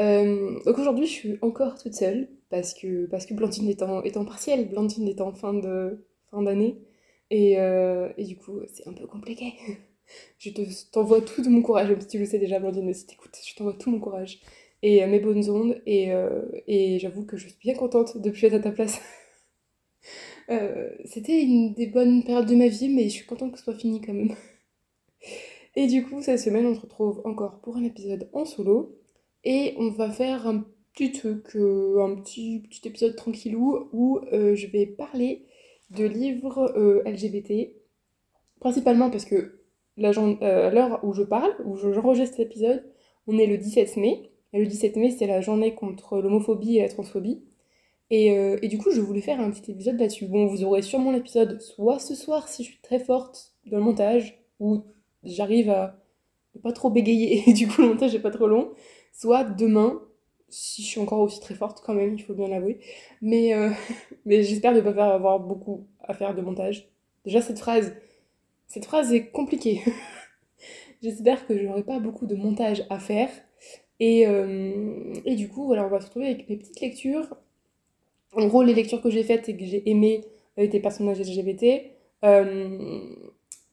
Euh, donc aujourd'hui, je suis encore toute seule parce que, parce que Blandine est en, est en partiel, Blandine est en fin de fin d'année et, euh, et, du coup, c'est un peu compliqué. je t'envoie tout mon courage, même si tu le sais déjà, Blandine, mais si t'écoutes, je t'envoie tout mon courage et euh, mes bonnes ondes et, et j'avoue que je suis bien contente de plus être à ta place. C'était une des bonnes périodes de ma vie, mais je suis contente que ce soit fini quand même. Et du coup, cette semaine, on se retrouve encore pour un épisode en solo. Et on va faire un petit truc, euh, un petit, épisode tranquillou où euh, je vais parler de livres euh, LGBT. Principalement parce que à l'heure où je parle, où j'enregistre cet épisode, on est le 17 mai. Et le 17 mai, c'est la journée contre l'homophobie et la transphobie. Et, du coup, je voulais faire un petit épisode là-dessus. Bon, vous aurez sûrement l'épisode soit ce soir si je suis très forte dans le montage, ou j'arrive à ne pas trop bégayer et du coup le montage est pas trop long, soit demain, si je suis encore aussi très forte quand même, il faut bien l'avouer, mais, euh, mais j'espère ne pas avoir beaucoup à faire de montage. Déjà cette phrase, cette phrase est compliquée. j'espère que je n'aurai pas beaucoup de montage à faire. Et, euh, et du coup, voilà, on va se retrouver avec mes petites lectures. En gros, les lectures que j'ai faites et que j'ai aimées avec des personnages LGBT. Euh,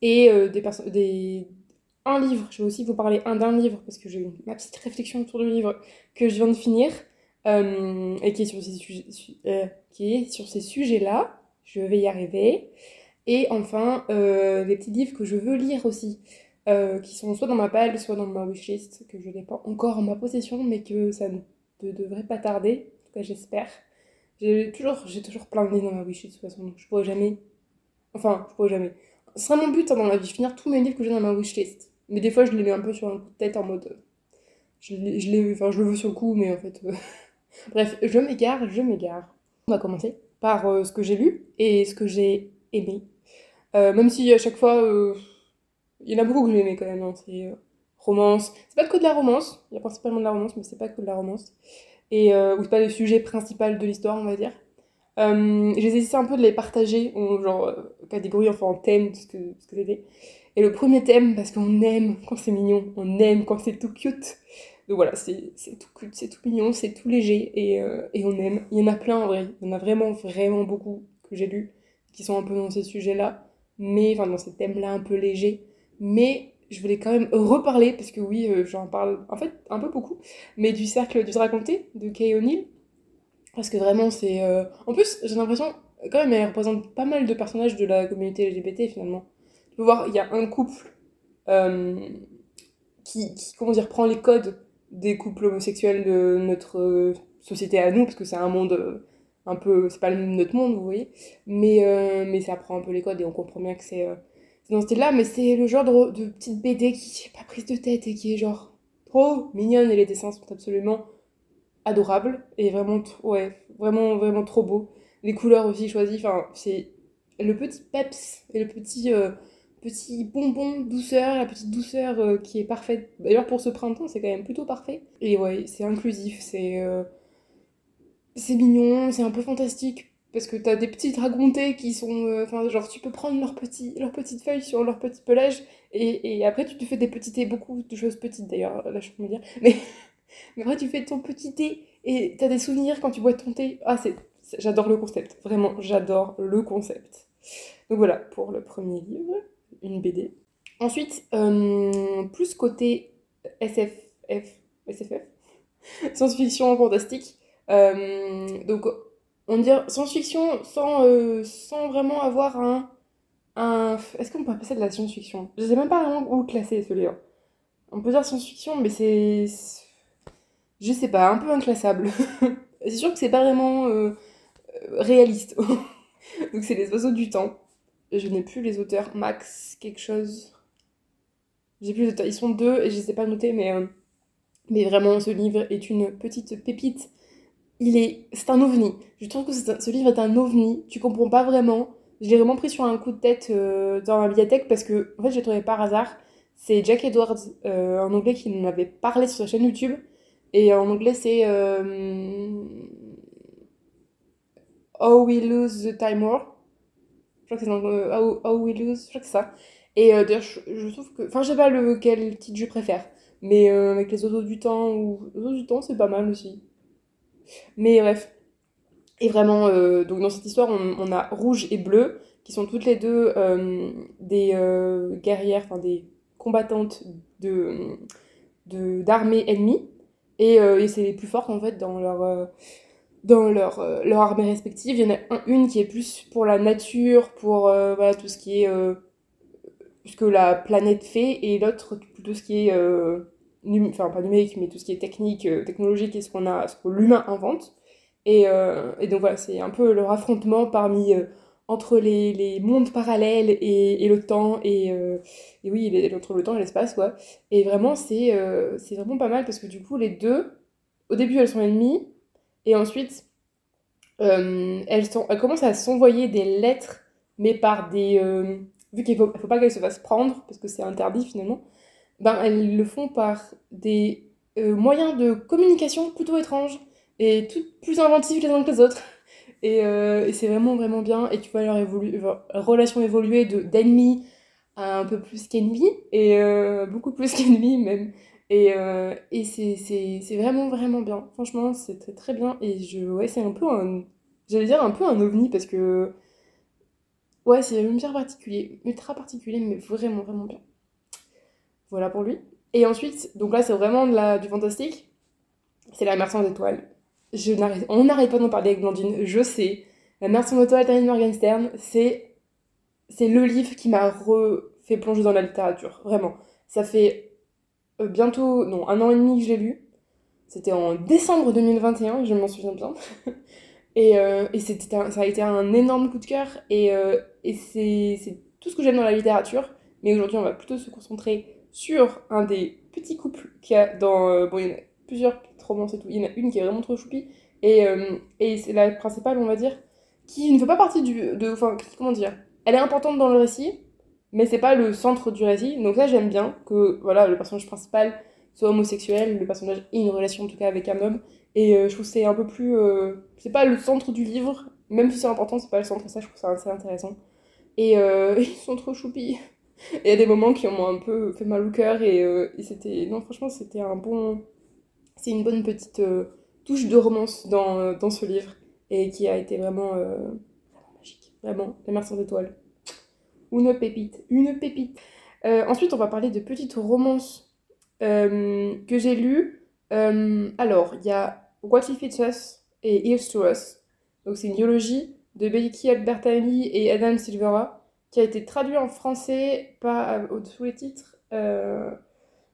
et euh, des, des, un livre. Je vais aussi vous parler un d'un livre parce que j'ai eu ma petite réflexion autour du livre que je viens de finir euh, et qui est sur ces, sujets, euh, ces sujets-là. Je vais y arriver. Et enfin, euh, les petits livres que je veux lire aussi, euh, qui sont soit dans ma palle, soit dans ma wishlist, que je n'ai pas encore en ma possession, mais que ça ne devrait pas tarder. En tout cas, j'espère. J'ai toujours, toujours plein de livres dans ma wishlist de toute façon, donc je pourrais jamais. Enfin, je pourrais jamais. Ce sera mon but hein, dans la vie, finir tous mes livres que j'ai dans ma wishlist. Mais des fois, je les mets un peu sur un tête en mode. Je, je, enfin, je le veux sur le coup, mais en fait. Euh, bref, je m'égare, je m'égare. On va commencer par euh, ce que j'ai lu et ce que j'ai aimé. Euh, même si à chaque fois. Euh, il y en a beaucoup que j'ai aimé quand même. Hein, c'est romance. C'est pas que de la romance. Il y a principalement de la romance, mais c'est pas que de la romance. Et, ou c'est pas le sujet principal de l'histoire, on va dire. Euh, j'ai essayé un peu de les partager en genre catégorie, enfin en thème, ce que, ce que c'était. Et le premier thème, parce qu'on aime quand c'est mignon, on aime quand c'est tout cute. Donc voilà, c'est tout cute, c'est tout mignon, c'est tout léger et, euh, et, on aime. Il y en a plein en vrai, il y en a vraiment, vraiment beaucoup que j'ai lus qui sont un peu dans ces sujets-là, mais enfin dans ces thèmes-là un peu légers. Mais je voulais quand même reparler, parce que oui, euh, j'en parle en fait un peu beaucoup, mais du cercle du raconté de Kay O'Neill. Parce que vraiment, c'est. Euh... En plus, j'ai l'impression, quand même, elle représente pas mal de personnages de la communauté LGBT finalement peux voir, il y a un couple euh, qui, comment dire, prend les codes des couples homosexuels de notre société à nous, parce que c'est un monde euh, un peu, c'est pas notre monde, vous voyez, mais, euh, mais ça prend un peu les codes et on comprend bien que c'est euh, dans ce style-là, mais c'est le genre de, de, petite BD qui est pas prise de tête et qui est genre trop mignonne et les dessins sont absolument adorables et vraiment, ouais, vraiment, vraiment trop beaux. Les couleurs aussi choisies, enfin, c'est le petit peps et le petit euh, petit bonbon douceur, la petite douceur euh, qui est parfaite. D'ailleurs, pour ce printemps, c'est quand même plutôt parfait. Et ouais, c'est inclusif, c'est euh, c'est mignon, c'est un peu fantastique. Parce que t'as des petits dragontés qui sont. Euh, enfin, genre, tu peux prendre leurs petites feuilles sur leur petit pelage. Et, et après, tu te fais des petits thés, beaucoup de choses petites d'ailleurs, là, je peux me dire. Mais, mais après, tu fais ton petit thé et t'as des souvenirs quand tu bois ton thé. Ah, c'est. J'adore le concept, vraiment, j'adore le concept. Donc voilà pour le premier livre une BD. Ensuite, euh, plus côté SFF, SFF, science-fiction fantastique. Euh, donc, on dit science-fiction sans, euh, sans vraiment avoir un. un Est-ce qu'on peut appeler ça de la science-fiction? Je sais même pas vraiment où classer ce livre. On peut dire science-fiction, mais c'est. Je sais pas, un peu inclassable. c'est sûr que c'est pas vraiment réaliste. donc, c'est les oiseaux du temps je n'ai plus les auteurs. Max, quelque chose. J'ai plus les auteurs. Ils sont deux et je ne ai pas mais, euh, mais vraiment, ce livre est une petite pépite il est, c'est un ovni. Je trouve que ce livre est un ovni. Tu comprends pas vraiment. Je l'ai vraiment pris sur un coup de tête euh, dans ma bibliothèque parce que, en fait, j'ai trouvé par hasard. C'est Jack Edwards, euh, en anglais, qui m'avait parlé sur sa chaîne YouTube. Et en anglais, c'est How We Lose the Time War. Je crois que c'est dans How, We Lose, je crois que c'est ça. Et d'ailleurs, je, trouve que. Enfin, je sais pas lequel titre je préfère. Mais avec les oiseaux du temps, ou. Du temps, c'est pas mal aussi. Mais bref. Et vraiment, euh, donc dans cette histoire, on, a Rouge et Bleu, qui sont toutes les deux euh, des euh, guerrières, enfin des combattantes de d'armées ennemies. Et c'est les plus fortes en fait dans leur dans leur, leur armée respective. Il y en a une qui est plus pour la nature, pour voilà, tout ce qui est ce que la planète fait, et l'autre plutôt ce qui est enfin pas numérique, mais tout ce qui est technique, euh, technologique et ce qu'on a, ce que l'humain invente. Et, euh, et, donc voilà, c'est un peu leur affrontement parmi euh, entre les, les, mondes parallèles et, et le temps et, et oui, entre le temps et l'espace quoi. Et vraiment c'est c'est vraiment pas mal parce que du coup les deux, au début elles sont ennemies et ensuite elles, sont, elles commencent à s'envoyer des lettres mais par des vu qu'il faut, faut pas qu'elles se fassent prendre parce que c'est interdit finalement ben, elles le font par des euh, moyens de communication plutôt étranges et toutes plus inventifs les uns que les autres. Et, euh, c'est vraiment, vraiment bien. Et tu vois leur, relation évoluer d'ennemis à un peu plus qu'ennemi, et euh, beaucoup plus qu'ennemi même. Et, et c'est vraiment, vraiment bien. Franchement, c'est très, très bien. Et je, ouais, c'est un peu un. J'allais dire un peu un ovni parce que. Ouais, c'est un bien particulier, ultra particulier, mais vraiment, vraiment bien. Voilà pour lui. Et ensuite, donc là, c'est vraiment de la, du fantastique. C'est La Mer sans étoiles. Je on n'arrête pas d'en parler avec Blandine, je sais. La Mer sans étoiles de Morgenstern, c'est, c'est le livre qui m'a refait plonger dans la littérature. Vraiment. Ça fait euh, bientôt, non, un an et demi que je l'ai lu. C'était en décembre 2021, je m'en souviens bien. et, euh, et c'était ça a été un énorme coup de cœur. Et, euh, et c'est, tout ce que j'aime dans la littérature. Mais aujourd'hui, on va plutôt se concentrer sur un des petits couples qu'il y a dans. Bon, il y en a plusieurs petites romances et tout. Il y en a une qui est vraiment trop choupie. Et, et c'est la principale, on va dire, qui ne fait pas partie du. De, enfin, comment dire Elle est importante dans le récit, mais c'est pas le centre du récit. Donc, ça, j'aime bien que voilà, le personnage principal soit homosexuel, le personnage ait une relation en tout cas avec un homme. Et euh, je trouve c'est un peu plus. c'est pas le centre du livre, même si c'est important, c'est pas le centre. Ça, je trouve ça assez intéressant. Et ils sont trop choupis il y a des moments qui m'ont un peu fait mal au cœur et, euh, et c'était non franchement c'était un bon c'est une bonne petite euh, touche de romance dans, euh, dans ce livre et qui a été vraiment, magique vraiment la mer sans étoiles une pépite une pépite ensuite on va parler de petites romances que j'ai lues alors il y a What If It's Us et Here's to Us donc c'est une biologie de Becky Albertani et Adam Silvera qui a été traduit en français pas euh, sous les titres. Euh,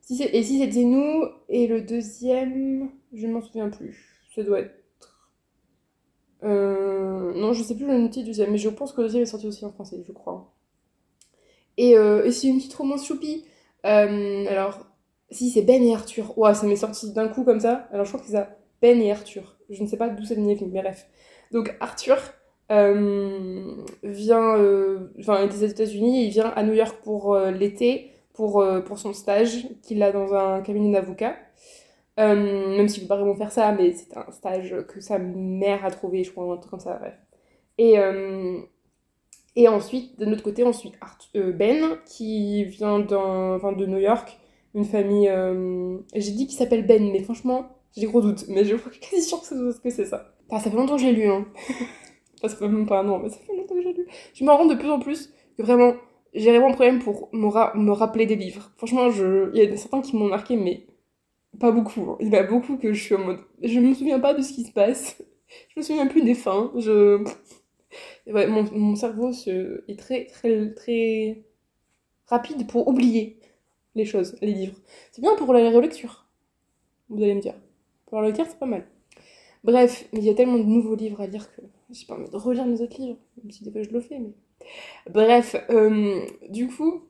et si c'était nous, et le deuxième, je ne m'en souviens plus. Ça doit être. Euh, non, je sais plus le titre du deuxième, mais je pense que le deuxième est sorti aussi en français, je crois. Et, et c'est une petite romance choupi. alors, si c'est Ben et Arthur. Ouah, ça m'est sorti d'un coup comme ça. Alors je crois que c'est ça. Ben et Arthur. Je ne sais pas d'où ça venait, mais bref. Donc Arthur, euh, vient euh, enfin des États-Unis, il vient à New York pour euh, l'été pour, pour son stage qu'il a dans un cabinet d'avocat. même s'il ne peut pas vraiment faire ça, mais c'est un stage que sa mère a trouvé, je crois, un truc comme ça, bref. Et, et ensuite, de notre côté, on suit Ben, qui vient enfin, de New York, une famille. J'ai dit qu'il s'appelle Ben, mais franchement, j'ai gros doutes, mais je suis quasi sûre que c'est ça. Enfin, ça fait longtemps que j'ai lu, hein. Enfin, ça fait même pas un an, mais ça fait longtemps que j'ai lu. Je me rends de plus en plus que vraiment, j'ai vraiment un problème pour me, me, rappeler des livres. Franchement, je... il y a certains qui m'ont marqué, mais pas beaucoup. Hein. Il y en a beaucoup que je suis en mode. Je me souviens pas de ce qui se passe. Je me souviens plus des fins. Je. Mon, mon, cerveau est très, très, très rapide pour oublier les choses, les livres. C'est bien pour la relecture, vous allez me dire. Pour la lecture, c'est pas mal. Bref, il y a tellement de nouveaux livres à lire que j'ai pas envie de relire mes autres livres, même si des fois je le fais, mais. Bref, euh, du coup,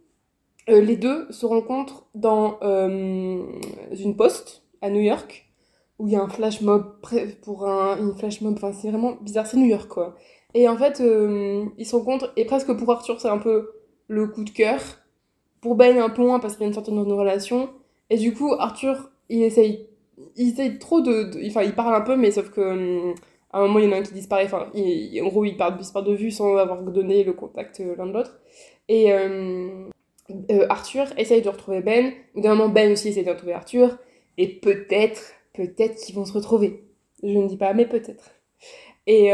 euh, les deux se rencontrent dans euh, une poste à New York. où il y a un flash mob pour un, une flash mob. Enfin, c'est vraiment bizarre, c'est New York quoi. Et en fait, euh, ils se rencontrent, et presque pour Arthur, c'est un peu le coup de cœur. Pour Ben, un peu moins parce qu'il y a une certaine relation. Et du coup, Arthur, il essaye, il essaye trop de. Enfin, il parle un peu, mais sauf que. Hum, à un moment, il y en a un qui disparaît. Enfin, en gros, il part, de vue sans avoir donné le contact euh, l'un de l'autre. Et euh, Arthur essaye de retrouver Ben. Ou d'un moment, Ben aussi essaye de retrouver Arthur. Et peut-être, peut-être qu'ils vont se retrouver. Je ne dis pas, mais peut-être. Et,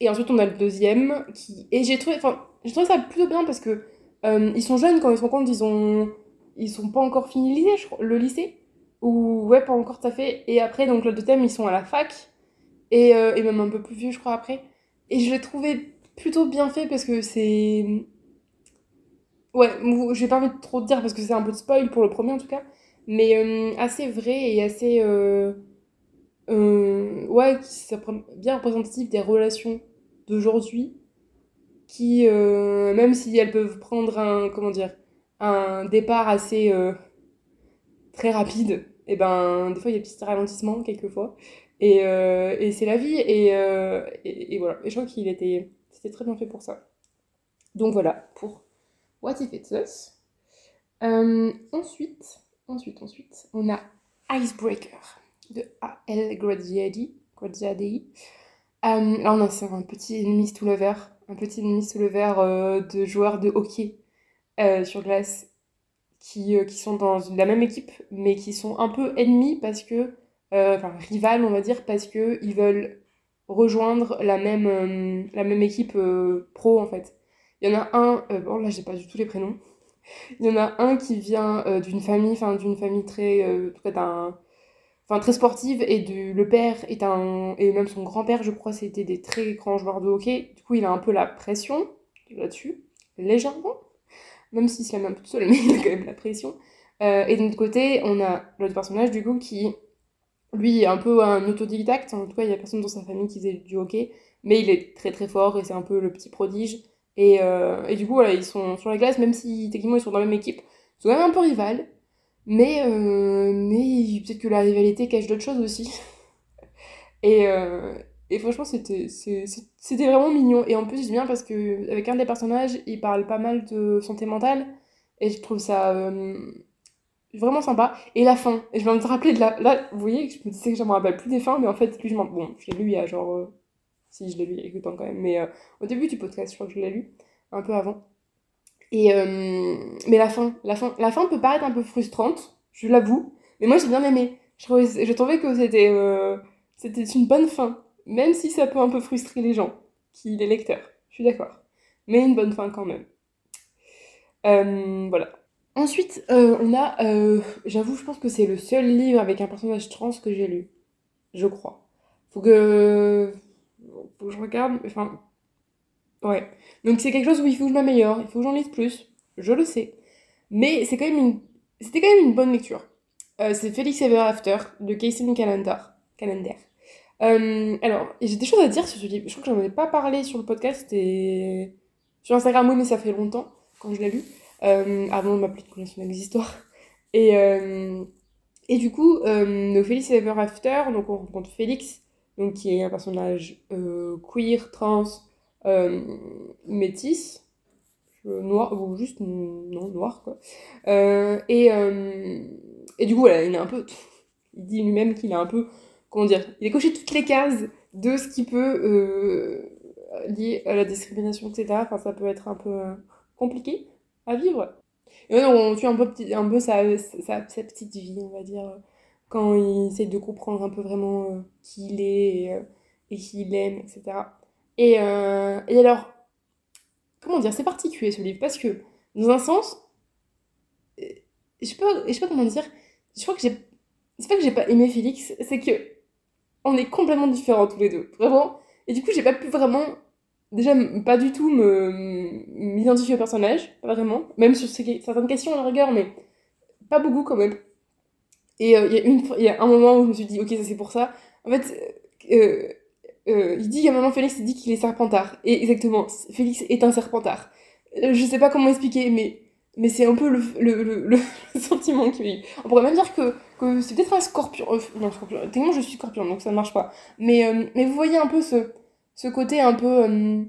et ensuite, on a le deuxième qui. Et j'ai trouvé, enfin, j'ai trouvé ça plutôt bien parce que euh, ils sont jeunes quand ils se rendent compte, ils ont, ils sont pas encore fini le lycée, le lycée, ou ouais, pas encore tout à fait. Et après, donc le deuxième, ils sont à la fac et, euh, et même un peu plus vieux, je crois après. Et je l'ai trouvé plutôt bien fait parce que c'est, ouais, j'ai pas envie de trop dire parce que c'est un peu de spoil pour le premier en tout cas, mais euh, assez vrai et assez euh, ouais, c'est bien représentatif des relations d'aujourd'hui, qui, euh, même si elles peuvent prendre un, comment dire, un départ assez euh, très rapide, et eh ben des fois il y a des petits ralentissements quelquefois, et, et c'est la vie, et, et, voilà, et je crois qu'il était, c'était très bien fait pour ça. Donc voilà, pour What If It's Us. ensuite, ensuite, ensuite, on a Icebreaker de A.L. Graziadi. Graziadi. Euh, là, un petit ennemi sous le verre, un petit ennemi sous le verre euh, de joueurs de hockey euh, sur glace qui, qui, sont dans la même équipe, mais qui sont un peu ennemis parce que, enfin, rivales, on va dire, parce qu'ils veulent rejoindre la même, la même équipe pro, en fait. Il y en a un, bon, là, j'ai pas du tout les prénoms. Il y en a un qui vient d'une famille, enfin, d'une famille très, cas, d'un enfin très sportive et le père est un et même son grand-père je crois c'était des très grands joueurs de hockey. Du coup il a un peu la pression là-dessus légèrement même s'il se la met un peu tout seul mais il a quand même la pression. Euh, et de notre côté on a l'autre personnage du coup qui lui est un peu un autodidacte. En tout cas il y a personne dans sa famille qui faisait du hockey mais il est très très fort et c'est un peu le petit prodige. Et, euh, et du coup voilà ils sont sur la glace même si techniquement ils sont dans la même équipe. Ils sont quand même un peu rivales mais, euh, mais peut-être que la rivalité cache d'autres choses aussi. et, euh, et franchement, c'était, vraiment mignon. Et en plus, j'aime bien parce que avec un des personnages, il parle pas mal de santé mentale. Et je trouve ça euh, vraiment sympa. Et la fin. Et je viens te rappeler de la. Là, vous voyez, je me disais que je me rappelle plus des fins, mais en fait, lui, je m'en. Bon, je l'ai lu il y a genre. Si, je l'ai lu il y a quelques temps quand même. Mais au début du podcast, je crois que je l'ai lu. Un peu avant. Et, euh, mais la fin, la fin, la fin peut paraître un peu frustrante, je l'avoue. Mais moi, j'ai bien aimé. Je trouvais, que c'était, euh, c'était une bonne fin, même si ça peut un peu frustrer les gens, qui les lecteurs. Je suis d'accord. Mais une bonne fin quand même. Euh, voilà. Ensuite, on a, j'avoue, je pense que c'est le seul livre avec un personnage trans que j'ai lu. Je crois. Faut que, faut que je regarde. Enfin, Ouais. Donc c'est quelque chose où il faut que je m'améliore, il faut que j'en lise plus, je le sais. Mais c'est quand même une... c'était quand même une bonne lecture. Euh, c'est Felix Ever After de Casey Calendar. Calendar. Euh, alors, j'ai des choses à dire sur ce livre. Je crois que j'en ai pas parlé sur le podcast et sur Instagram, oui, mais ça fait longtemps quand je l'ai lu, euh, avant de m'appeler de connaissance des histoires. Et, et du coup, euh, Felix Ever After, donc on rencontre Félix, donc qui est un personnage queer, trans, euh, métisse, noir, ou juste non, noir, quoi. Euh, et, euh, et du coup, voilà, il est un peu. Il dit lui-même qu'il a un peu. Comment dire Il a coché toutes les cases de ce qui peut lier à la discrimination, etc. Enfin, ça peut être un peu compliqué à vivre. Et on tue un peu, un peu sa, sa, petite vie, on va dire, quand il essaie de comprendre un peu vraiment qui il est et qui il aime, etc. Et, euh, et alors, comment dire, c'est particulier ce livre parce que, dans un sens, euh, je sais pas, sais pas comment dire, je crois que j'ai. C'est pas que j'ai pas aimé Félix, c'est que on est complètement différents tous les deux, vraiment. Et du coup, j'ai pas pu vraiment, déjà, pas du tout m'identifier au personnage, pas vraiment, même sur certaines questions à la rigueur, mais pas beaucoup quand même. Et euh, il y, a un moment où je me suis dit, ok, ça c'est pour ça. En fait, euh, il dit, a un moment, Félix dit qu'il est serpentard. Et exactement, Félix est un serpentard. Euh, je sais pas comment expliquer, mais, mais c'est un peu le, le, le, le sentiment qu'il eu. On pourrait même dire que que c'est peut-être un scorpion. Euh, non, scorpion. Techniquement, je suis scorpion, donc ça ne marche pas. Mais, euh, mais vous voyez un peu ce, ce côté un peu.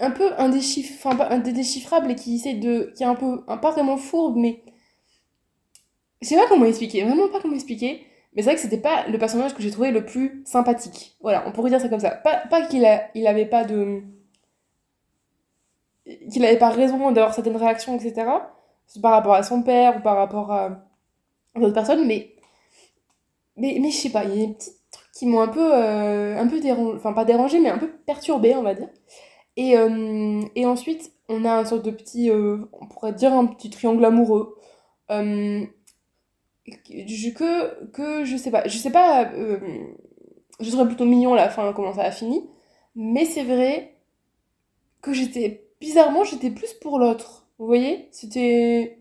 Un peu indéchiff... enfin, indéchiffrable et qui essaie de. qui est un peu. Un, pas vraiment fourbe, mais. Je sais pas comment expliquer, vraiment pas comment expliquer. Mais c'est vrai que c'était pas le personnage que j'ai trouvé le plus sympathique. Voilà, on pourrait dire ça comme ça. Pas, pas qu'il il avait pas de. qu'il avait pas raison d'avoir certaines réactions, etc. Par rapport à son père ou par rapport à d'autres personnes, mais. Mais, mais je sais pas, il y a des petits trucs qui m'ont un peu. Euh, un peu dérangé. Enfin, pas dérangé, mais un peu perturbé, on va dire. Et, euh, et ensuite, on a un sorte de petit. Euh, on pourrait dire un petit triangle amoureux. Que, que je sais pas, je sais pas, euh, je serais plutôt mignon à la fin comment ça a fini, mais c'est vrai que j'étais, bizarrement, j'étais plus pour l'autre, vous voyez? C'était,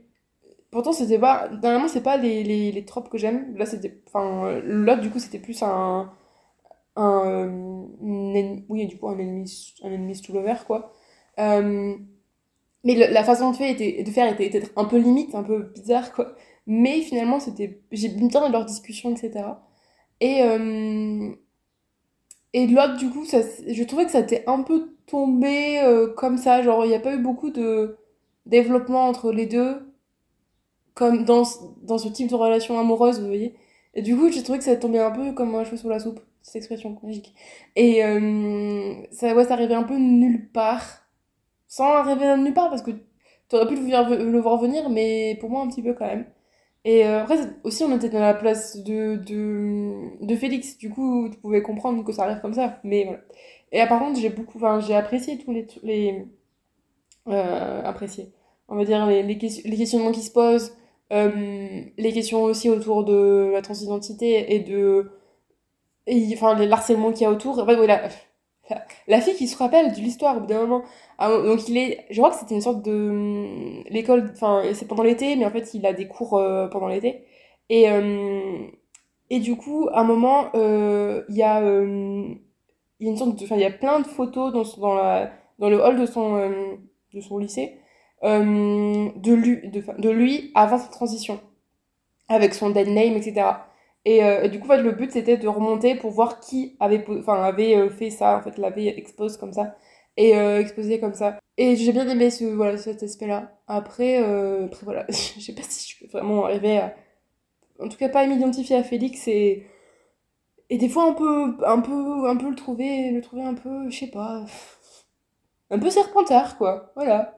pourtant c'était pas, normalement c'est pas les, les, les tropes que j'aime, là c'était, enfin, l'autre du coup c'était plus un, un, oui du coup un ennemi, un ennemi to lover quoi. Euh, mais la façon de faire était, de faire était peut-être un peu limite, un peu bizarre quoi. Mais finalement, c'était j'ai bien dans leur discussion, etc. Et, euh, et de l'autre, du coup, ça, je trouvais que ça était un peu tombé euh, comme ça. Genre, il n'y a pas eu beaucoup de développement entre les deux, comme dans, dans ce type de relation amoureuse, vous voyez. Et du coup, j'ai trouvé que ça tombait un peu comme un cheveu sur la soupe, cette expression magique. Et euh, ça, ouais, ça arrivait un peu nulle part. Sans arriver nulle part, parce que tu aurais pu le voir venir, mais pour moi, un petit peu quand même. Et euh, après, aussi, on était dans la place de, de, de Félix. Du coup, tu pouvais comprendre que ça arrive comme ça. Mais voilà. Et par contre, j'ai beaucoup, j'ai apprécié tous les, les euh, apprécié. On va dire les, les, questionnements qui se posent, euh, les questions aussi autour de la transidentité et de, et, enfin, les harcèlements qu'il y a autour. Voilà, la fille qui se rappelle de l'histoire au bout d'un moment. Ah, donc il est, je crois que c'était une sorte de hum, l'école, enfin c'est pendant l'été, mais en fait il a des cours euh, pendant l'été. Et euh, et du coup à un moment euh, il y a il y a une sorte enfin il y a plein de photos dans dans la dans le hall de son de son lycée de lui de, de lui avant sa transition avec son dead name etc. Euh, et, du coup, en fait, le but, c'était de remonter pour voir qui avait, avait euh, fait ça, en fait, l'avait exposé comme ça, et euh, exposé comme ça. Et j'ai bien aimé ce, voilà, cet aspect-là. Après, après, voilà, je sais pas si je peux vraiment arriver à... En tout cas, pas à m'identifier à Félix et... Et des fois, un peu, un peu, un peu le trouver, le trouver un peu, je sais pas... Un peu serpentard, quoi. Voilà.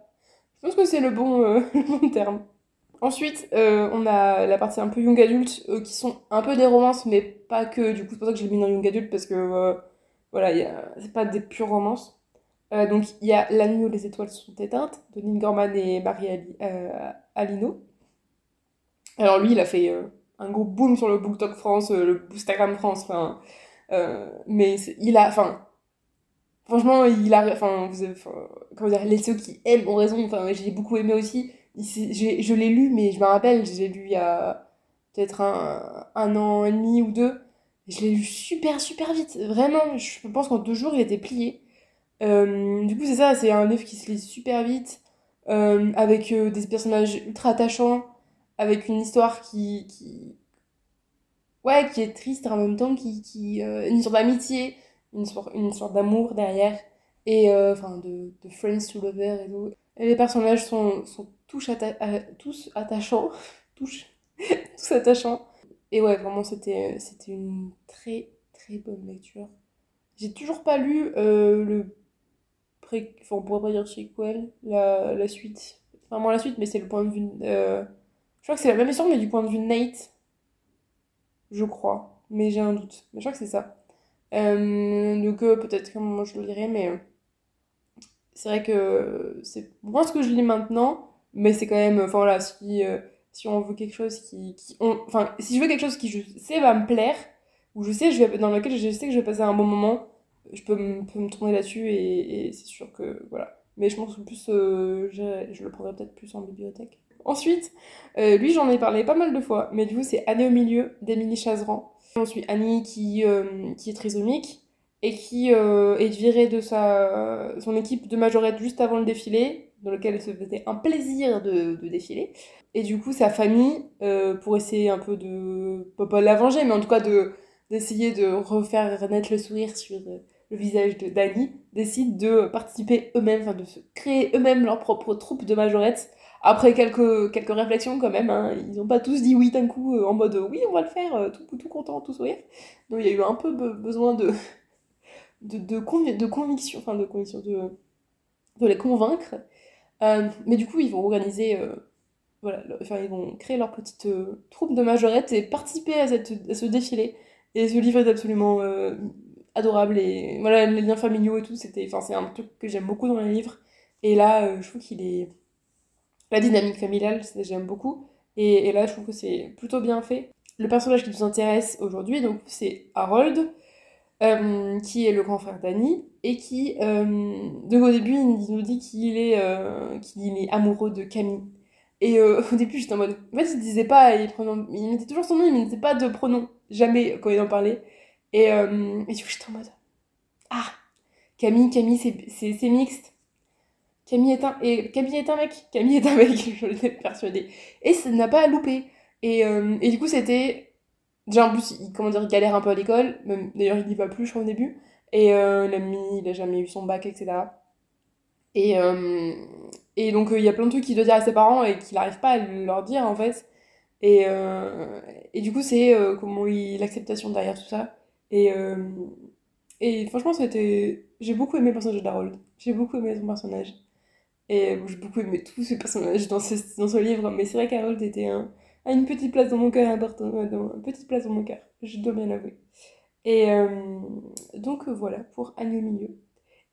Je pense que c'est le bon, le bon terme. Ensuite, euh, on a la partie un peu young adulte euh, qui sont un peu des romances, mais pas que. Du coup, c'est pour ça que je l'ai mis dans young adulte parce que euh, voilà, c'est pas des pures romances. donc, il y a La nuit où les étoiles sont éteintes de Neil Gorman et Marie Alino. Alors, lui, il a fait un gros boom sur le BookTok France, le Instagram France, enfin. mais il a. Enfin. Franchement, il a. Enfin, comment dire, les ceux qui aiment ont raison. Enfin, j'ai beaucoup aimé aussi je l'ai lu, mais je me rappelle, je l'ai lu il y a peut-être un, un, an et demi ou deux. Je l'ai lu super, super vite. Vraiment, je pense qu'en deux jours, il était plié. Euh, du coup, c'est ça, c'est un livre qui se lit super vite, euh, avec euh, des personnages ultra attachants, avec une histoire qui, qui... Ouais, qui est triste en même temps, qui, qui, une histoire d'amitié, une histoire, une histoire d'amour derrière, et enfin de, de friends to lovers et tout. Les personnages sont tous, tous attachants. tous, attachants. Et ouais, vraiment, c'était une très très bonne lecture. J'ai toujours pas lu euh, le pré... Enfin, on pourrait pas dire sequel, la, la suite. Vraiment la suite, mais c'est le point de vue... Euh... Je crois que c'est la même histoire, mais du point de vue de Nate. Je crois. Mais j'ai un doute. Mais je crois que c'est ça. Euh, donc euh, peut-être un moment je le lirai, mais... Euh, c'est vrai que c'est moins ce que je lis maintenant, mais c'est quand même, enfin voilà, si, euh, si on veut quelque chose qui, qui enfin, si je veux quelque chose qui je sais va me plaire, ou je sais, je vais, dans lequel je sais que je vais passer un bon moment, je peux, peux me tourner là-dessus et, et c'est sûr que, voilà. Mais je pense que plus, euh, je, je, le prendrai peut-être plus en bibliothèque. Ensuite, euh, lui j'en ai parlé pas mal de fois, mais du coup c'est Annie au milieu d'Émilie Chazeran. Ensuite Annie qui, qui est trisomique, et qui est viré de sa, son équipe de majorette juste avant le défilé. Dans lequel elle se faisait un plaisir de, de défiler. Et du coup, sa famille, euh, pour essayer un peu de, pas, la venger, mais en tout cas de d'essayer de refaire naître le sourire sur euh, le visage de Dani, décide de participer eux-mêmes, enfin de se créer eux-mêmes leur propre troupe de majorettes. Après quelques, quelques réflexions quand même, hein, ils n'ont pas tous dit oui d'un coup euh, en mode oui on va le faire, tout, tout content, tout sourire. Donc il y a eu un peu besoin de, de, de, de conviction, enfin de conviction, de, de les convaincre. Euh, mais du coup ils vont organiser, euh, voilà, enfin ils vont créer leur petite euh, troupe de majorettes et participer à, cette, à ce défilé. Et ce livre est absolument adorable et voilà les liens familiaux et tout c'était enfin c'est un truc que j'aime beaucoup dans les livres. Et là je trouve qu'il est la dynamique familiale j'aime beaucoup. Et, et, là je trouve que c'est plutôt bien fait. Le personnage qui nous intéresse aujourd'hui donc c'est Harold euh, qui est le grand frère d'Annie et qui euh, donc au début il nous dit qu'il est euh, qu'il est amoureux de Camille et au début j'étais en mode en fait il disait pas il, il mettait toujours son nom il mettait pas de pronom jamais quand il en parlait et, du coup, j'étais en mode Ah Camille, Camille, c'est mixte. Camille est un. Et Camille est un mec. Camille est un mec, je l'étais persuadée. Et ça n'a pas loupé. Et, et du coup, c'était. Déjà, en plus, il, comment dire, il galère un peu à l'école. D'ailleurs, il n'y va plus, je crois, au début. Et euh, il, a il a jamais eu son bac, etc. Et, euh, et donc, il y a plein de trucs qu'il doit dire à ses parents et qu'il n'arrive pas à leur dire, en fait. Et, euh, et du coup, c'est euh, comment il l'acceptation derrière tout ça. Et, euh, et franchement, c'était. J'ai beaucoup aimé le personnage d'Harold. J'ai beaucoup aimé son personnage. Et j'ai beaucoup aimé tous ces personnages dans ce, dans ce livre. Mais c'est vrai qu'Harold était un, a une petite place dans mon cœur, important, dans, une petite place dans mon cœur. Je dois bien l'avouer. Et euh, donc voilà pour Annie au milieu.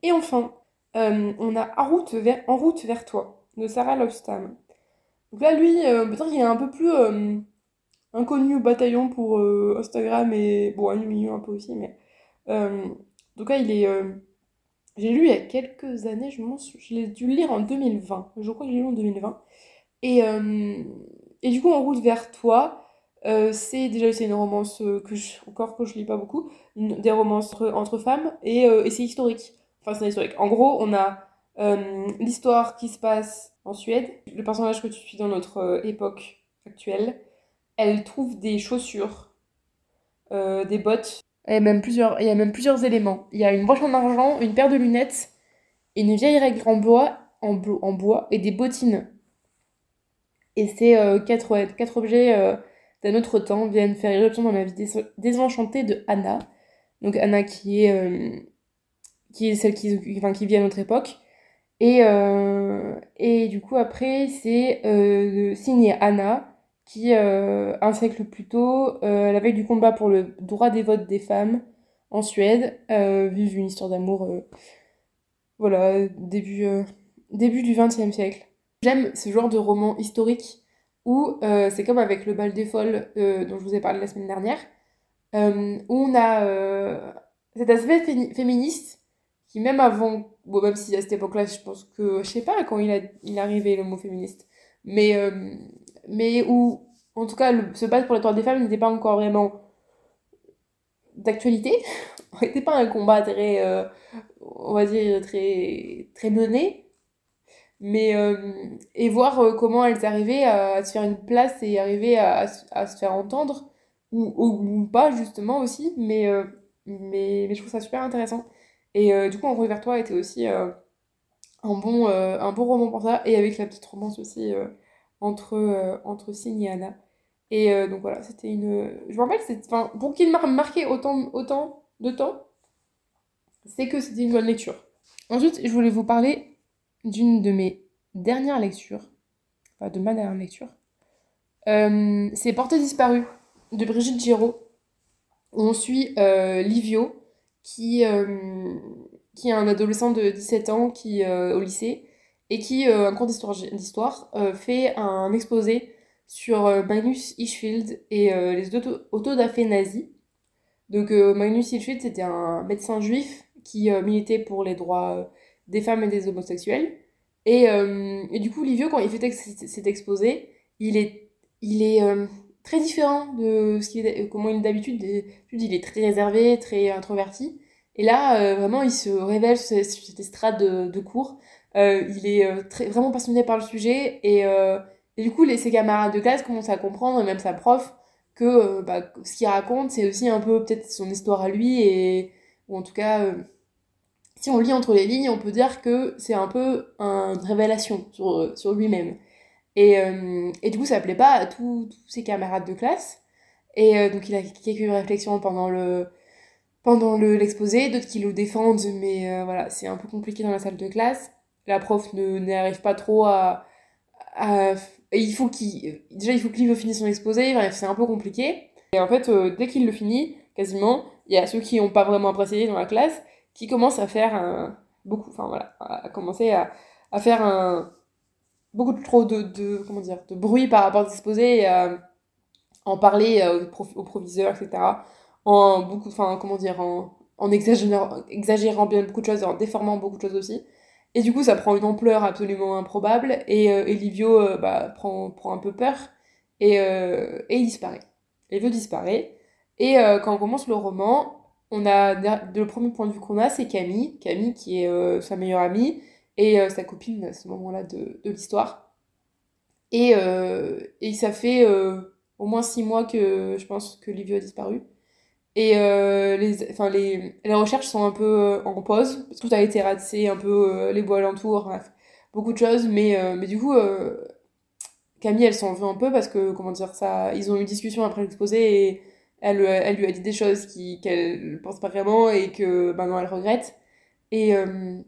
Et enfin, euh, on a en route, vers, toi de Sarah Lofstam. Donc là, lui, euh, peut-être qu'il est un peu plus euh, inconnu au bataillon pour euh, Instagram et bon, Annie au milieu un peu aussi, mais euh, tout cas, il est. euh, j'ai lu il y a quelques années, je, je l'ai dû lire en 2020. Je crois que je l'ai lu en 2020. Et, euh, et du coup, En route vers toi, euh, c'est déjà c'est une romance euh, que je, encore que je lis pas beaucoup, des romances entre, femmes et, euh, et c'est historique. Enfin, c'est historique. En gros, on a l'histoire qui se passe en Suède. Le personnage que tu suis dans notre époque actuelle, elle trouve des chaussures, des bottes. Il y a même plusieurs, il y a même plusieurs éléments. Il y a une broche en argent, une paire de lunettes, une vieille règle en bois, en, en bois et des bottines. Et ces euh, quatre, objets euh, d'un autre temps viennent faire irruption dans la vie dés- désenchantée de Anna. Donc Anna qui est, euh, celle qui, enfin, vit à notre époque. Et, du coup après c'est signé Anna qui, un siècle plus tôt, la veille du combat pour le droit des votes des femmes en Suède, vive une histoire d'amour, voilà, début, début du XXe siècle. J'aime ce genre de roman historique où euh, c'est comme avec Le bal des folles euh, dont je vous ai parlé la semaine dernière, euh, où on a cet aspect féministe qui même avant, bon, même si à cette époque-là, je pense que, je sais pas quand il a, arrivé le mot féministe, mais, mais où, en tout cas, le- se battre pour les droits des femmes n'était pas encore vraiment d'actualité, n'était pas un combat très, on va dire, très, très mené, mais, euh, et voir euh, comment elles arrivaient à, à se faire une place et arriver à, à, se faire entendre, ou, ou, pas justement aussi, mais, euh, mais, mais je trouve ça super intéressant. Et euh, du coup, En vers toi était aussi euh, un, bon, euh, un bon roman pour ça, et avec la petite romance aussi euh, entre, euh, entre Signe et Anna. Et euh, donc voilà, c'était une. Je me rappelle, enfin, pour qu'il m'a marqué autant, autant de temps, c'est que c'était une bonne lecture. Ensuite, je voulais vous parler d'une de mes dernières lectures, enfin de ma dernière lecture. Euh, c'est Portée disparue de Brigitte Giraud, où on suit euh, Livio, qui, euh, qui est un adolescent de 17 ans qui, au lycée et qui, un cours d'histoire, fait un exposé sur Magnus Hirschfeld et les auto- autodafés nazis. Donc Magnus Hirschfeld, c'était un médecin juif qui militait pour les droits des femmes et des homosexuels. Et, euh, du coup, Livio, quand il fait cet exposé, il est, il est euh, très différent de ce qu'il est, comment il est d'habitude. Il est très réservé, très introverti. Et là, euh, vraiment, il se révèle sur cette estrade de, de cours il est très, vraiment passionné par le sujet et, et du coup les, ses camarades de classe commencent à comprendre, et même sa prof, que bah, ce qu'il raconte c'est aussi un peu peut-être son histoire à lui et ou en tout cas si on lit entre les lignes, on peut dire que c'est un peu une révélation sur, sur lui-même. Et, euh, et, du coup, ça plaît pas à tous ses camarades de classe. Et euh, donc, il a quelques réflexions pendant le pendant l'exposé, d'autres qui le défendent, mais euh, voilà, c'est un peu compliqué dans la salle de classe. La prof n'y arrive pas trop à... à il faut qu'il... Déjà, il faut que Livio finisse son exposé, bref, c'est un peu compliqué. Et en fait, dès qu'il le finit, quasiment, il y a ceux qui n'ont pas vraiment apprécié dans la classe, qui commence à faire un, beaucoup, enfin voilà, à commencer à, faire un, beaucoup trop de, comment dire, de bruit par rapport à l'exposé et à en parler euh, au, proviseur, etc. En beaucoup, enfin comment dire, en, exagérant, exagérant bien beaucoup de choses en déformant beaucoup de choses aussi. Et du coup, ça prend une ampleur absolument improbable et, euh, euh, bah, prend, prend un peu peur et, euh, et il disparaît. Livio disparaît. Et quand on commence le roman, on a le premier point de vue qu'on a, c'est Camille, Camille qui est euh, sa meilleure amie et euh, sa copine à ce moment-là de, de l'histoire. Et, euh, et, ça fait au moins six mois que je pense que Livio a disparu. Et les, enfin, les, les recherches sont un peu en pause, tout a été raté, un peu les bois alentours, bref, beaucoup de choses. Mais, mais du coup, Camille, elle s'en veut un peu parce que, comment dire, ça, ils ont eu une discussion après l'exposé et elle, euh, elle lui a dit des choses qu'elle ne pense pas vraiment et que maintenant elle regrette. Et, euh,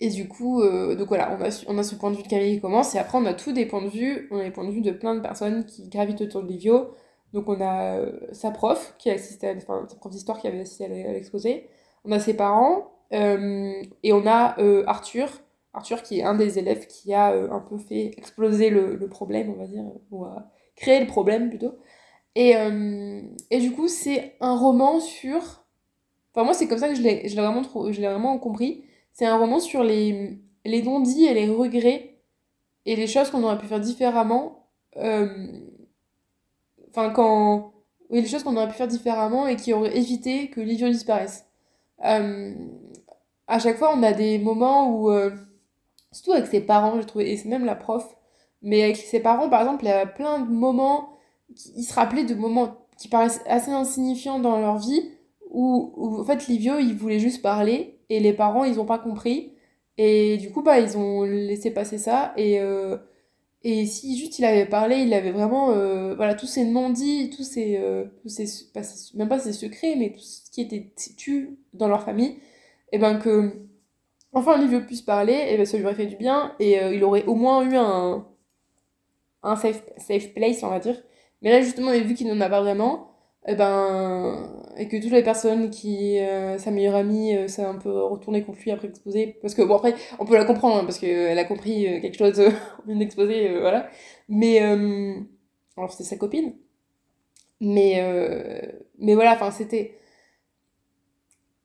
et du coup, euh, donc voilà, on a, on a ce point de vue de Camille qui commence, et après on a tous des points de vue, on a les points de vue de plein de personnes qui gravitent autour de Livio. Donc on a sa prof, qui a enfin, sa prof d'histoire qui avait assisté à l'exposé, on a ses parents, et on a Arthur, Arthur qui est un des élèves qui a un peu fait exploser le, le, problème, on va dire, ou a créé le problème plutôt. Et, euh, et du coup, c'est un roman sur. Enfin, moi, c'est comme ça que je l'ai vraiment, vraiment compris. C'est un roman sur les, les non-dits et les regrets et les choses qu'on aurait pu faire différemment. Euh, enfin, quand. Oui, les choses qu'on aurait pu faire différemment et qui auraient évité que Livio disparaisse. Euh, à chaque fois, on a des moments où. surtout avec ses parents, j'ai trouvé, et c'est même la prof, mais avec ses parents, par exemple, il y a plein de moments ils se rappelaient de moments qui paraissent assez insignifiants dans leur vie, où, en fait Livio il voulait juste parler et les parents ils ont pas compris. Et du coup bah ils ont laissé passer ça et euh, et si juste il avait parlé il avait vraiment euh, voilà tous ces non-dits tous ces, euh, tous ces même pas ses secrets mais tout ce qui était tu dans leur famille et ben que enfin Livio puisse parler et ben ça lui aurait fait du bien et il aurait au moins eu un un safe, safe place on va dire mais là, justement, vu qu'il n'en a pas vraiment, et eh ben, et que toutes les personnes qui. Euh, sa meilleure amie, euh, s'est un peu retournée contre lui après l'exposé. Parce que, bon, après, on peut la comprendre, hein, parce qu'elle a compris euh, quelque chose en exposé, voilà. Mais. alors, c'était sa copine. Mais. mais voilà, enfin, c'était.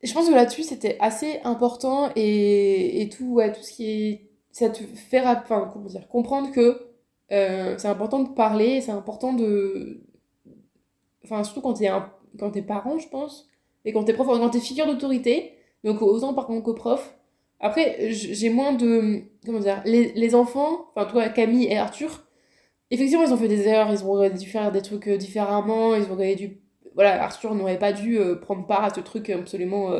Je pense que là-dessus, c'était assez important et, et tout, ouais, tout ce qui est. Ça te fait enfin, comment dire, comprendre que euh, c'est important de parler, c'est important de. Enfin, surtout quand t'es, un... quand t'es parent, je pense, et quand t'es prof, quand t'es figure d'autorité, donc autant par contre que prof. Après, j'ai moins de. Comment dire Les, les enfants, enfin, toi, Camille et Arthur, effectivement, ils ont fait des erreurs, ils auraient dû faire des trucs euh, différemment, ils auraient dû. Voilà, Arthur n'aurait pas dû euh, prendre part à ce truc absolument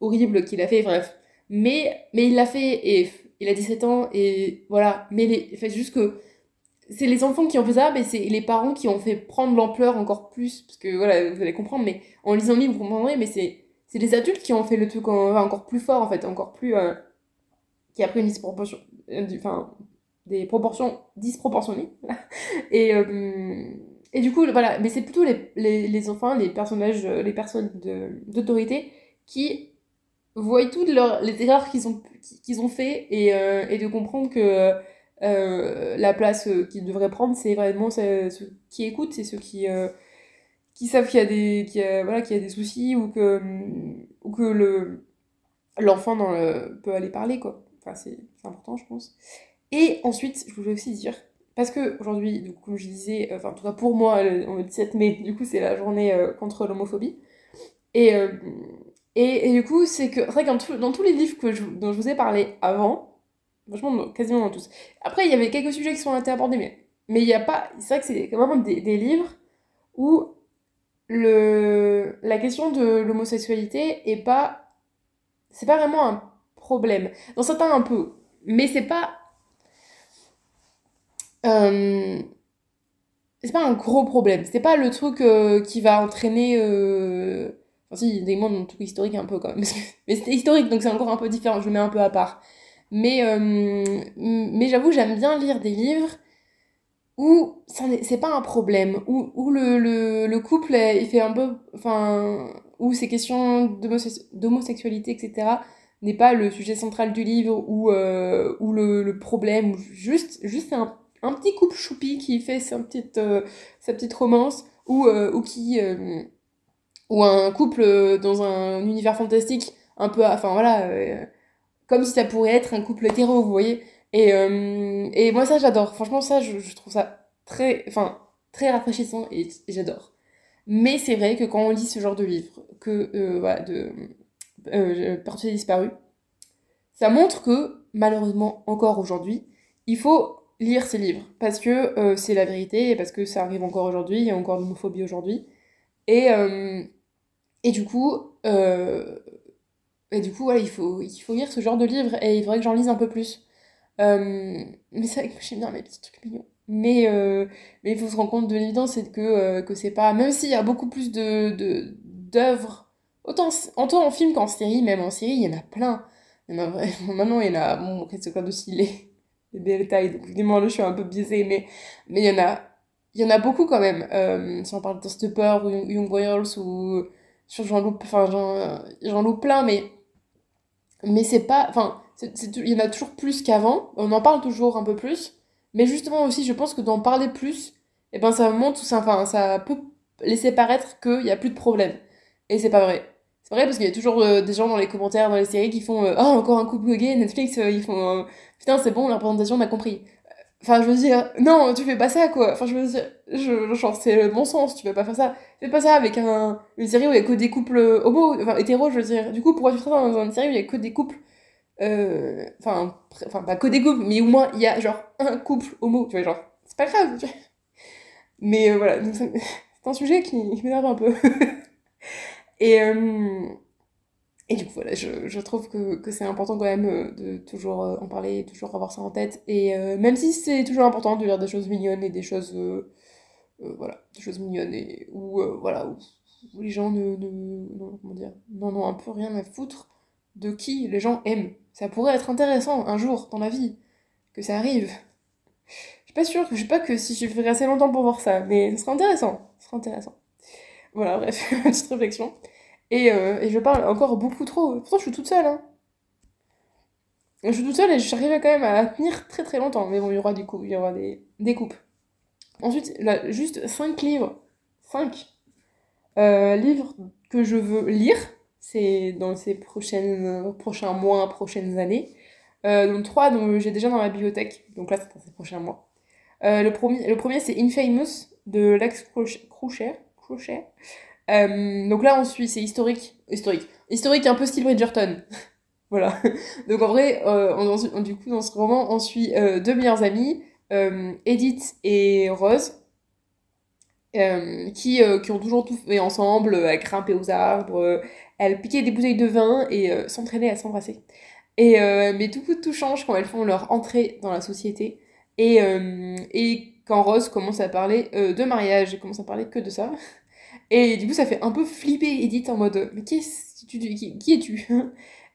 horrible qu'il a fait, bref. Mais, mais il l'a fait, et il a 17 ans, et voilà. Mais les... fait juste que c'est les enfants qui ont fait ça, mais c'est les parents qui ont fait prendre l'ampleur encore plus, parce que voilà, vous allez comprendre, mais en lisant le livre, vous comprendrez, mais c'est, c'est les adultes qui ont fait le truc encore plus fort, en fait, encore plus. Euh, qui a pris une disproportion. Euh, enfin, des proportions disproportionnées. et, euh, et du coup, voilà, mais c'est plutôt les, les, enfants, les personnages, les personnes d'autorité qui voient toutes les erreurs qu'ils ont, qu'ils ont fait et, et de comprendre que euh, la place euh, qu'ils devraient prendre, c'est vraiment ceux qui écoutent, c'est ceux qui, euh, qui savent qu'il y, a des, y, voilà, qu'il y a des soucis ou que, ou que le, l'enfant peut aller parler, quoi. Enfin, c'est, important, je pense. Et ensuite, je voulais aussi dire, parce que aujourd'hui, comme je disais, enfin, en tout cas pour moi, le 17 mai, du coup, c'est la journée contre l'homophobie. Et, et, et, du coup, c'est que, c'est vrai que dans, dans tous les livres que je, dont je vous ai parlé avant, Franchement, quasiment dans tous. Après, il y avait quelques sujets qui sont abordés, mais mais il n'y a pas. C'est vrai que c'est vraiment des, des livres où le, la question de l'homosexualité est pas. C'est pas vraiment un problème. Dans certains, un peu. Mais c'est pas. Euh, c'est pas un gros problème. C'est pas le truc euh, qui va entraîner. Euh... Enfin, si, des truc historique un peu quand même. mais c'était historique, donc c'est encore un peu différent. Je le mets un peu à part. Mais, euh... mais j'avoue, j'aime bien lire des livres où c'est pas un problème, où, où le, le, le, couple, il fait un peu. Enfin. Où ces questions d'homosexualité, etc., n'est pas le sujet central du livre ou, euh, le, le, problème, ou juste, juste un, un petit couple choupi qui fait sa petite, euh, sa petite romance, ou, euh, ou qui. Euh, ou un couple dans un univers fantastique, un peu. Enfin voilà, euh, comme si ça pourrait être un couple hétéro, vous voyez. Et, euh, et moi, ça, j'adore. Franchement, ça, je, trouve ça très, enfin, très rafraîchissant et, j'adore. Mais c'est vrai que quand on lit ce genre de livre, que, euh, voilà, de euh, Portrait disparu, ça montre que, malheureusement, encore aujourd'hui, il faut lire ces livres. Parce que euh, c'est la vérité et parce que ça arrive encore aujourd'hui, il y a encore l'homophobie aujourd'hui. Et, et du coup, et du coup, voilà, il faut, il faut lire ce genre de livre et il faudrait que j'en lise un peu plus. Euh, mais c'est vrai que j'aime bien les petits trucs mignons. Mais, euh, mais il faut se rendre compte de l'évidence, c'est que, euh, que c'est pas. Même s'il y a beaucoup plus de, d'œuvres, autant, autant en film qu'en série, même en série, il y en a plein. Il y en a vraiment. Maintenant, il y en a. Bon, c'est quoi aussi les, les tailles, donc évidemment, là, je suis un peu biaisée, mais, mais il y en a. Il y en a beaucoup quand même. Si on parle de Stepper ou Young Royals ou. Sur j'en loupe. Enfin, j'en, j'en loupe plein, mais. Mais c'est pas. Enfin il y en a toujours plus qu'avant, on en parle toujours un peu plus, mais justement aussi, je pense que d'en parler plus, et eh ben ça montre, ça, enfin, ça peut laisser paraître qu'il n'y a plus de problème. Et c'est pas vrai. C'est vrai parce qu'il y a toujours euh, des gens dans les commentaires, dans les séries qui font Ah, encore un couple gay, Netflix, euh, ils font Putain, c'est bon, la représentation, on a compris. Enfin, je veux dire, non, tu fais pas ça, quoi. Enfin, je veux dire, je, genre, c'est le bon sens, tu peux pas faire ça. Fais pas ça avec un, une série où il y a que des couples homo, enfin, hétéros, je veux dire. Du coup, pourquoi tu fais ça dans une série où il y a que des couples euh, enfin euh, enfin pas que des couples mais au moins il y a genre un couple homo tu vois genre c'est pas grave tu vois. mais euh, voilà c'est un sujet qui, qui m'énerve un peu et euh, et du coup voilà je, je trouve que, que c'est important quand même euh, de toujours en parler toujours avoir ça en tête et euh, même si c'est toujours important de lire des choses mignonnes et des choses voilà des choses mignonnes et où voilà où, les gens ne, ne comment dire n'en ont un peu rien à foutre de qui les gens aiment ça pourrait être intéressant un jour dans la vie que ça arrive. Je suis pas sûre, je sais pas que si je ferais assez longtemps pour voir ça, mais ce serait intéressant. Ce serait intéressant. Voilà, bref, petite réflexion. Et, euh, et, je parle encore beaucoup trop. Pourtant, je suis toute seule. Hein. Je suis toute seule et j'arrive quand même à tenir très très longtemps. Mais bon, il y aura du coup, y aura des, des coupes. Ensuite, juste 5 livres. 5 euh, livres que je veux lire c'est dans ces prochaines, prochains mois, prochaines années. Euh, donc trois dont j'ai déjà dans ma bibliothèque, donc là c'est dans ces prochains mois. Le premier, le premier c'est Infamous de Lex Crochet. Crochet. Euh, donc là on suit, c'est historique, historique, historique un peu style Bridgerton. voilà. Donc en vrai, euh, on, du coup dans ce roman on suit euh, deux meilleures amies, Edith et Rose. qui, qui ont toujours tout fait ensemble, à grimper aux arbres, elles piquaient des bouteilles de vin et s'entraînaient à s'embrasser. Et, mais tout, change quand elles font leur entrée dans la société. Et, et quand Rose commence à parler de mariage, elle commence à parler que de ça. Et du coup, ça fait un peu flipper Edith en mode Mais qui, est tu, qui, es-tu?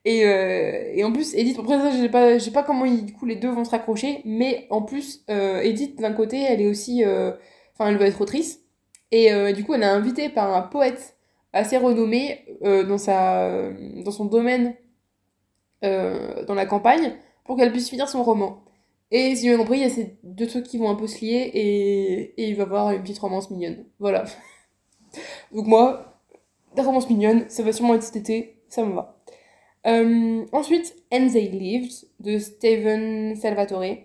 Et, euh, et en plus, Edith, après ça, je sais pas, pas comment du coup, les deux vont se raccrocher, mais en plus, Edith, d'un côté, elle est aussi. Enfin, elle veut être autrice. Et du coup, elle est invitée par un poète assez renommé euh, dans, sa, dans son domaine euh, dans la campagne pour qu'elle puisse finir son roman. Et si j'ai bien compris, il y a ces deux trucs qui vont un peu se lier et, et il va y avoir une petite romance mignonne. Voilà. Donc moi, la romance mignonne, ça va sûrement être cet été, ça me va. Euh, ensuite, And They Lived de Steven Salvatore.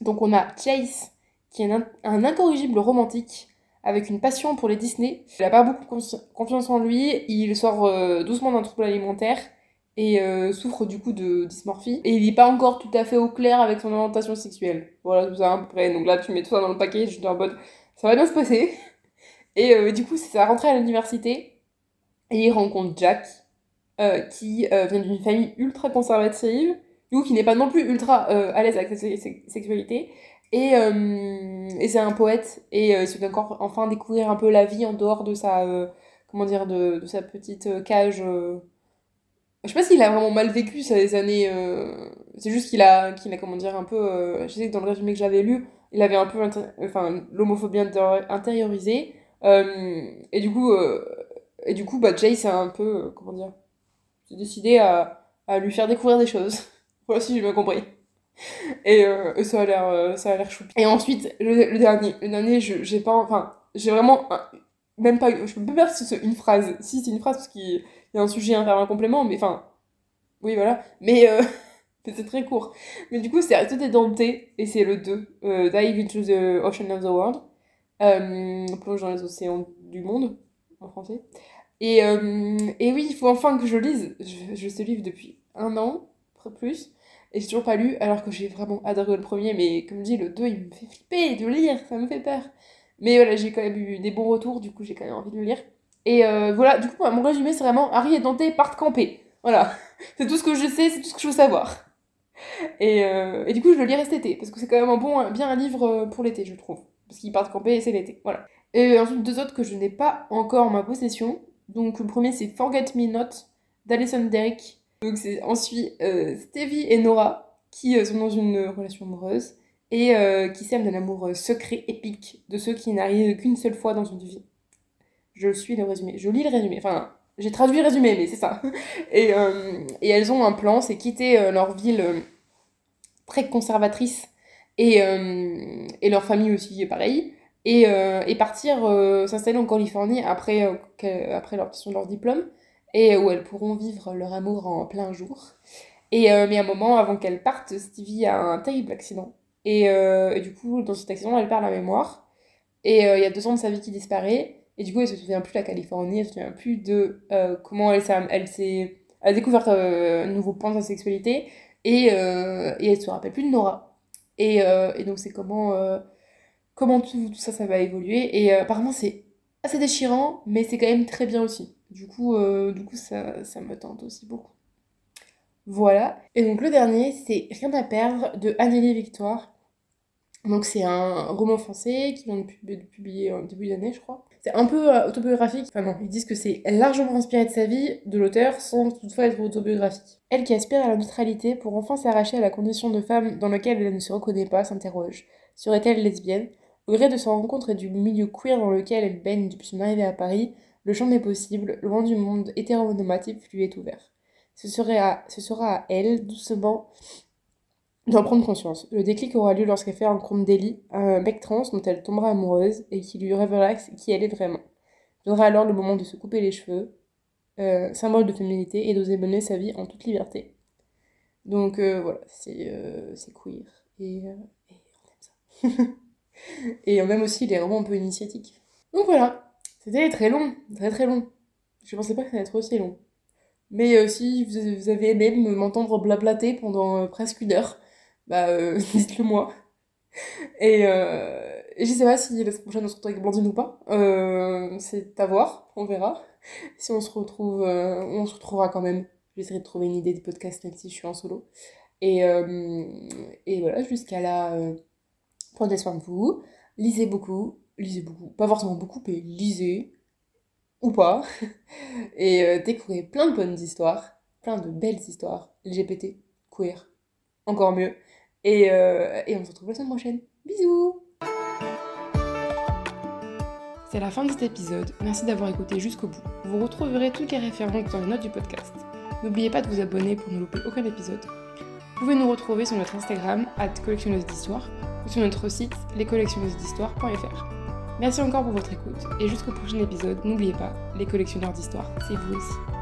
Donc on a Chase, qui est un, incorrigible romantique avec une passion pour les Disney. Il n'a pas beaucoup confiance en lui, il sort euh, doucement d'un trouble alimentaire et euh, souffre du coup de dysmorphie. Et il n'est pas encore tout à fait au clair avec son orientation sexuelle. Voilà, tout ça à peu près. Donc là, tu mets tout ça dans le paquet, je suis en mode, ça va bien se passer. Et euh, du coup, c'est sa rentrée à l'université. Et il rencontre Jack, euh, qui vient d'une famille ultra conservative, ou qui n'est pas non plus ultra à l'aise avec sa sexualité. Et, et c'est un poète, et il se encore enfin découvrir un peu la vie en dehors de sa, comment dire, de, sa petite cage je sais pas s'il a vraiment mal vécu ces années. Euh, c'est juste qu'il a, qu'il a, comment dire, un peu. Euh, je sais que dans le résumé que j'avais lu, il avait un peu enfin, l'homophobie intériorisée. Euh, et du coup, et du coup bah, Jay, c'est un peu. comment dire J'ai décidé à, à lui faire découvrir des choses. voilà si j'ai bien compris. Et, ça a l'air ça a l'air chou. Et ensuite, le, dernier. Le dernier, j'ai pas. Enfin, j'ai vraiment. même pas. Je peux pas dire si c'est une phrase. Si, c'est une phrase parce qu'il il y a un sujet à faire un complément, mais enfin, oui, voilà. Mais euh, c'est très court. Mais du coup, c'est Aristote Dante, et c'est le 2, euh, Dive into the Ocean of the World, euh, plonge dans les océans du monde, en français. Et, euh, et oui, il faut enfin que je lise. Je, je ce livre depuis un an, plus, et j'ai toujours pas lu, alors que j'ai vraiment adoré le premier, mais comme dis, le 2, il me fait flipper de lire, ça me fait peur. Mais voilà, j'ai quand même eu des bons retours, du coup, j'ai quand même envie de le lire. Et euh, voilà, du coup, mon résumé, c'est vraiment Harry et Dante partent camper. Voilà, c'est tout ce que je sais, c'est tout ce que je veux savoir. Et, euh, et du coup, je le lis cet été, parce que c'est quand même un bon, bien un livre euh, pour l'été, je trouve. Parce qu'ils partent camper et c'est l'été, voilà. Et ensuite, deux autres que je n'ai pas encore en ma possession. Donc, le premier, c'est Forget Me Not d'Alison Derrick. Donc, c'est ensuite Stevie et Nora qui sont dans une relation amoureuse et qui s'aiment d'un amour secret, épique, de ceux qui n'arrivent qu'une seule fois dans une vie je suis le résumé. Je lis le résumé. Enfin, j'ai traduit le résumé, mais c'est ça. Et, euh, et, elles ont un plan, c'est quitter euh, leur ville euh, très conservatrice et, et, leur famille aussi, pareil. Et, et partir s'installer en Californie après, après l'obtention de leur diplôme et où elles pourront vivre leur amour en plein jour. Et, mais un moment, avant qu'elles partent, Stevie a un terrible accident. Et, du coup, dans cet accident, elle perd la mémoire. Et il y a deux ans de sa vie qui disparaît. Et du coup, elle se souvient plus de la Californie, elle se souvient plus de euh, comment elle, elle s'est a découvert euh, un nouveau point de sa sexualité et, euh, et elle se rappelle plus de Nora. Et, et donc, c'est comment, comment tout, ça, va évoluer. Et apparemment, c'est assez déchirant, mais c'est quand même très bien aussi. Du coup, du coup ça, ça me tente aussi beaucoup. Voilà. Et donc, le dernier, c'est Rien à perdre de Anneli Victoire. Donc, c'est un roman français qui vient de publier en début d'année, je crois. C'est un peu euh, autobiographique. Enfin non, ils disent que c'est largement inspiré de sa vie, de l'auteur, sans toutefois être autobiographique. Elle qui aspire à la neutralité pour enfin s'arracher à la condition de femme dans laquelle elle ne se reconnaît pas, s'interroge. Serait-elle lesbienne? Au gré de sa rencontre et du milieu queer dans lequel elle baigne depuis son arrivée à Paris, le champ des possibles, loin du monde hétéronormatif, lui est ouvert. Ce, serait à, ce sera à elle, doucement, d'en prendre conscience. Le déclic aura lieu lorsqu'elle fait un compte d'Ellie, un mec trans dont elle tombera amoureuse et qui lui révélera qui elle est vraiment. Viendra alors le moment de se couper les cheveux, euh, symbole de féminité, et d'oser mener sa vie en toute liberté. Donc euh, voilà, c'est euh, queer. Et, et, on aime ça. et on aime aussi les romans un peu initiatiques. Donc voilà, c'était très long, très très long. Je pensais pas que ça allait être aussi long. Mais si vous avez aimé m'entendre blablater pendant presque une heure, bah euh, dites-le moi. Et, euh, et, je sais pas si la semaine prochaine on se retrouve avec Blandine ou pas. Euh, c'est à voir, on verra. Si on se retrouve, on se retrouvera quand même. J'essaierai de trouver une idée de podcast même si je suis en solo. Et, et voilà, jusqu'à là, prenez soin de vous. Lisez beaucoup, lisez beaucoup. Pas forcément beaucoup, mais lisez. Ou pas. Et découvrez plein de bonnes histoires. Plein de belles histoires. LGBT, queer, encore mieux. Et, euh, et on se retrouve la semaine prochaine. Bisous C'est la fin de cet épisode. Merci d'avoir écouté jusqu'au bout. Vous retrouverez toutes les références dans les notes du podcast. N'oubliez pas de vous abonner pour ne louper aucun épisode. Vous pouvez nous retrouver sur notre Instagram, collectionneuse d'histoire, ou sur notre site, lescollectionneused'histoire.fr. Merci encore pour votre écoute, et jusqu'au prochain épisode, n'oubliez pas, les collectionneurs d'histoire, c'est vous aussi.